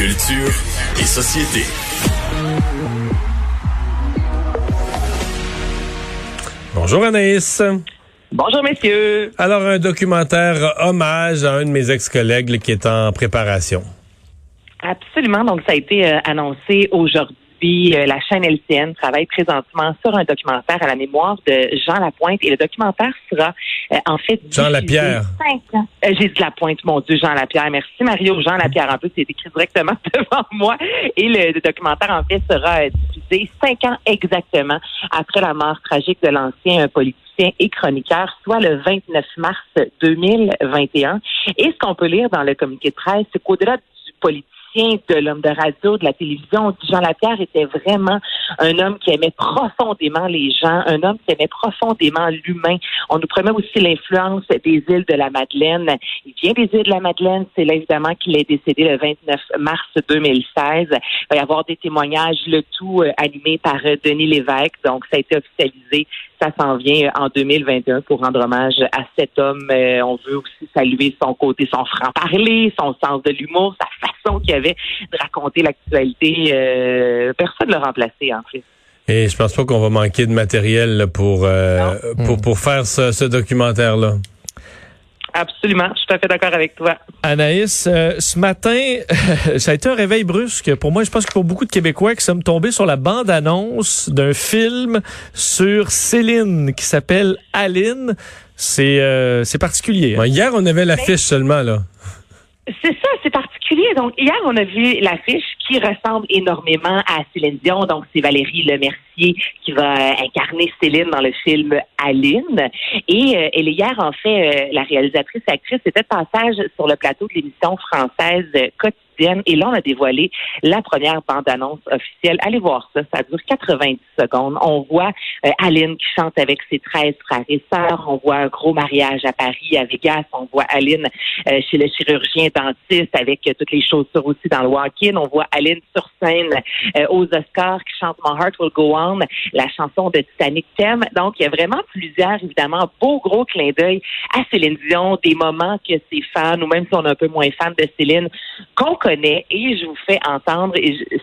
Culture et société. Bonjour Anaïs. Bonjour messieurs. Alors un documentaire hommage à un de mes ex-collègues qui est en préparation. Absolument. Donc ça a été euh, annoncé aujourd'hui. Euh, la chaîne LCN travaille présentement sur un documentaire à la mémoire de Jean Lapointe et le documentaire sera euh, en fait Jean Lapierre. J'ai dit Lapointe, mon Dieu, Jean Lapierre. Merci Mario. Jean Lapierre, en plus, c'est écrit directement devant moi. Et le, documentaire en fait sera diffusé cinq ans exactement après la mort tragique de l'ancien politicien et chroniqueur, soit le 29 mars 2021. Et ce qu'on peut lire dans le communiqué de presse, c'est qu'au-delà du politique de l'homme de radio, de la télévision. Jean Lapierre était vraiment un homme qui aimait profondément les gens, un homme qui aimait profondément l'humain. On nous promet aussi l'influence des îles de la Madeleine. Il vient des îles de la Madeleine. C'est là évidemment qu'il est décédé le 29 mars 2016. Il va y avoir des témoignages, le tout euh, animé par euh, Denis Lévesque. Donc, ça a été officialisé. Ça s'en vient euh, en 2021 pour rendre hommage à cet homme. on veut aussi saluer son côté, son franc-parler, son sens de l'humour, sa façon qu'il avait de raconter l'actualité. Euh, personne ne l'a remplacé, en fait. Et je pense pas qu'on va manquer de matériel pour, euh, pour, pour faire ce, documentaire-là. Absolument, je suis tout à fait d'accord avec toi. Anaïs, euh, ce matin, ça a été un réveil brusque. Pour moi, je pense que pour beaucoup de Québécois qui sommes tombés sur la bande-annonce d'un film sur Céline qui s'appelle Aline. C'est c'est particulier. Hein. hier, on avait l'affiche seulement, là. C'est ça, c'est Donc, hier, on a vu l'affiche qui ressemble énormément à Céline Dion. Donc, c'est Valérie Lemercier qui va incarner Céline dans le film Aline. Et euh, elle hier, en fait, euh, la réalisatrice et actrice était de passage sur le plateau de l'émission française quotidienne et là, on a dévoilé la première bande-annonce officielle. Allez voir ça. Ça dure 90 secondes. On voit euh, Aline qui chante avec ses 13 frères et sœurs. On voit un gros mariage à Paris, à Vegas. On voit Aline euh, chez le chirurgien dentiste avec euh, toutes les chaussures aussi dans le walk-in. On voit Aline sur scène aux Oscars qui chante My Heart Will Go On, la chanson de Titanic thème. Donc, il y a vraiment plusieurs, évidemment, beaux gros clins d'œil à Céline Dion, des moments que ses fans, ou même si on est un peu moins fan de Céline, qu'on et je vous fais entendre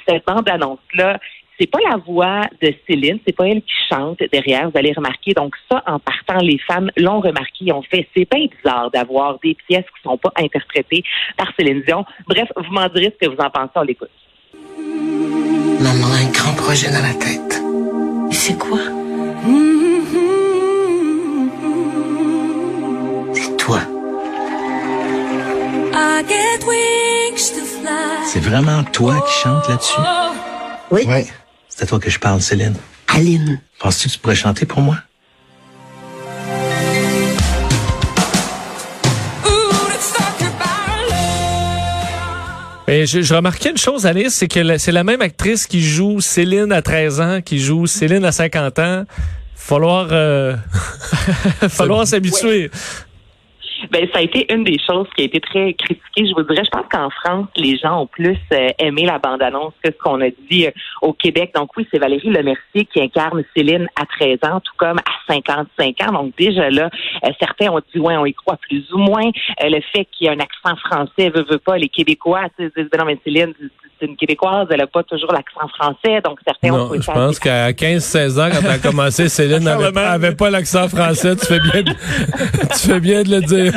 cette bande-annonce-là. C'est pas la voix de Céline, c'est pas elle qui chante derrière, vous allez remarquer. Donc ça, en partant, les femmes l'ont remarqué, ils ont fait. C'est pas bizarre d'avoir des pièces qui sont pas interprétées par Céline Dion. Bref, vous m'en direz ce que vous en pensez, on l'écoute. Maman a un grand projet dans la tête. c'est quoi? C'est toi. I c'est vraiment toi qui chantes là-dessus? Oui. Oui. C'est à toi que je parle, Céline. Aline. Penses-tu que tu pourrais chanter pour moi? Et je, je, remarquais une chose, Alice, c'est que c'est la même actrice qui joue Céline à 13 ans, qui joue Céline à 50 ans. Falloir, euh, falloir s'habituer. Ben, ça a été une des choses qui a été très critiquée. Je vous dirais, je pense qu'en France, les gens ont plus euh, aimé la bande-annonce que ce qu'on a dit euh, au Québec. Donc oui, c'est Valérie Lemercier qui incarne Céline à 13 ans, tout comme à 55 ans. Donc déjà là, euh, certains ont dit, ouais, on y croit plus ou moins. le fait qu'il y ait un accent français, veut, veut pas, les Québécois disent, non, mais Céline, c'est une Québécoise, elle n'a pas toujours l'accent français, donc certains non, ont Je pense qu'à 15-16 ans, quand elle a commencé, Céline n'avait pas l'accent français. Tu fais bien de, tu fais bien de le dire.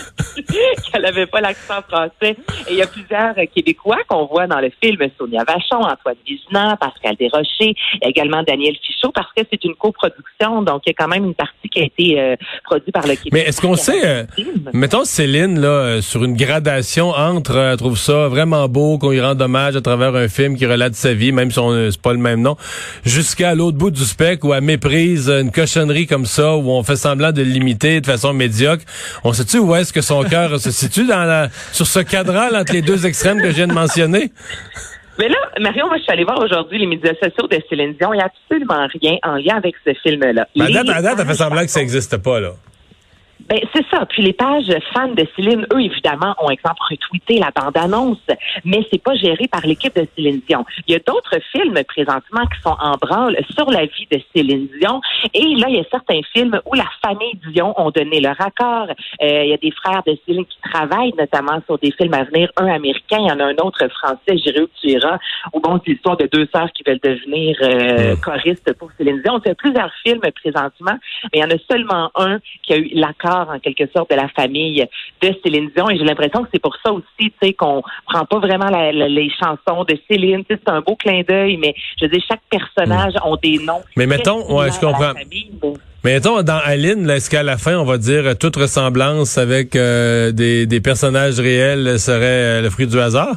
qu'elle n'avait pas l'accent français. Et il y a plusieurs Québécois qu'on voit dans le film. Sonia Vachon, Antoine Vézina, Pascal Desrochers, également Daniel Fichot, parce que c'est une coproduction. Donc, il y a quand même une partie qui a été euh, produite par le Québec. Mais est-ce qu'on sait, euh, mettons Céline, là, euh, sur une gradation entre, elle trouve ça vraiment beau qu'on y rende hommage à travers un film qui relate sa vie, même si c'est pas le même nom, jusqu'à l'autre bout du spectre où elle méprise une cochonnerie comme ça, où on fait semblant de limiter de façon médiocre. On sait-tu où est-ce que son cœur se situe dans la, sur ce cadran entre les deux extrêmes que je viens de mentionner? Mais là, Marion, moi, je suis allée voir aujourd'hui les médias sociaux de Céline Dion. Il n'y a absolument rien en lien avec ce film-là. À date, elle fait semblant que ça n'existe pas, là. Ben, c'est ça. Puis les pages fans de Céline, eux, évidemment, ont, exemple, retweeté la bande-annonce, mais c'est pas géré par l'équipe de Céline Dion. Il y a d'autres films présentement qui sont en branle sur la vie de Céline Dion. Et là, il y a certains films où la famille Dion ont donné leur accord. Euh, il y a des frères de Céline qui travaillent notamment sur des films à venir. Un américain, il y en a un autre français, J'irai où tu iras, où bon, c'est l'histoire de deux sœurs qui veulent devenir euh, choristes pour Céline Dion. On fait plusieurs films présentement, mais il y en a seulement un qui a eu l'accord en quelque sorte de la famille de Céline Dion. Et j'ai l'impression que c'est pour ça aussi, tu sais, qu'on prend pas vraiment la- la- les chansons de Céline. Tu sais, C'est un beau clin d'œil, mais je veux dire, chaque personnage ont des noms. Mais mettons, ouais, je comprends. famille, mais- Mais mettons, dans Aline, est-ce qu'à la fin, on va dire euh, toute ressemblance avec euh, des, des personnages réels serait euh, le fruit du hasard?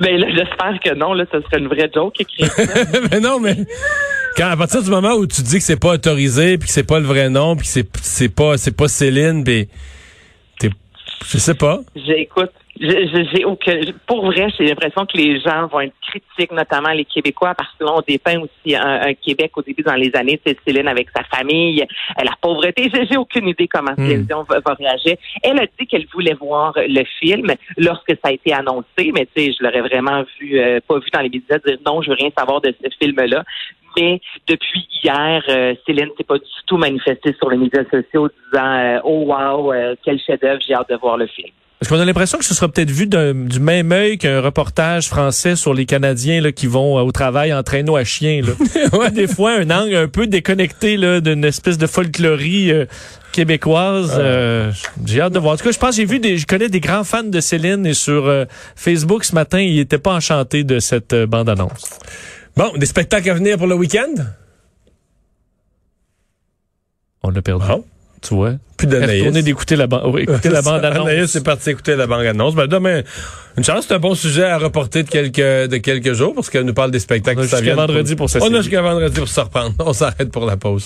Ben là, j'espère que non. Là, ce serait une vraie joke écrire ça. mais non, mais quand à partir du moment où tu dis que c'est pas autorisé, puis que c'est pas le vrai nom, puis que c'est c'est pas c'est pas Céline, puis t'es je sais pas. J'écoute. J'ai aucun. Pour vrai, j'ai l'impression que les gens vont être critiques, notamment les Québécois, parce que là, on dépeint aussi un, un Québec au début dans les années, c'est Céline avec sa famille, la pauvreté. J'ai aucune idée comment Céline Dion va, va réagir. Elle a dit qu'elle voulait voir le film lorsque ça a été annoncé, mais tu sais, je l'aurais vraiment vu, euh, pas vu dans les médias dire non, je veux rien savoir de ce film-là. Mais depuis hier, euh, Céline s'est pas du tout manifestée sur les médias sociaux disant euh, oh wow, euh, quel chef-d'œuvre, j'ai hâte de voir le film. Parce qu'on a l'impression que ce sera peut-être vu d'un- du même œil qu'un reportage français sur les Canadiens là, qui vont euh, au travail en traîneau à chien. Là. ouais, des fois, un angle un peu déconnecté là, d'une espèce de folklorie euh, québécoise. euh, j'ai hâte de voir. En tout cas, je pense j'ai vu des, je connais des grands fans de Céline et sur euh, Facebook ce matin, ils étaient pas enchantés de cette euh, bande-annonce. Bon, des spectacles à venir pour le week-end? On l'a perdu. Bon. Tu vois? Plus d'Anaïs. Retourner d'écouter la, ban- oui, écouter la bande-annonce. Anaïs c'est parti écouter la bande-annonce. Ben, demain, une chance, c'est un bon sujet à reporter de quelques, de quelques jours parce qu'elle nous parle des spectacles On a jusqu'à vendredi pour On s'essayer. a jusqu'à vendredi pour se reprendre. On s'arrête pour la pause.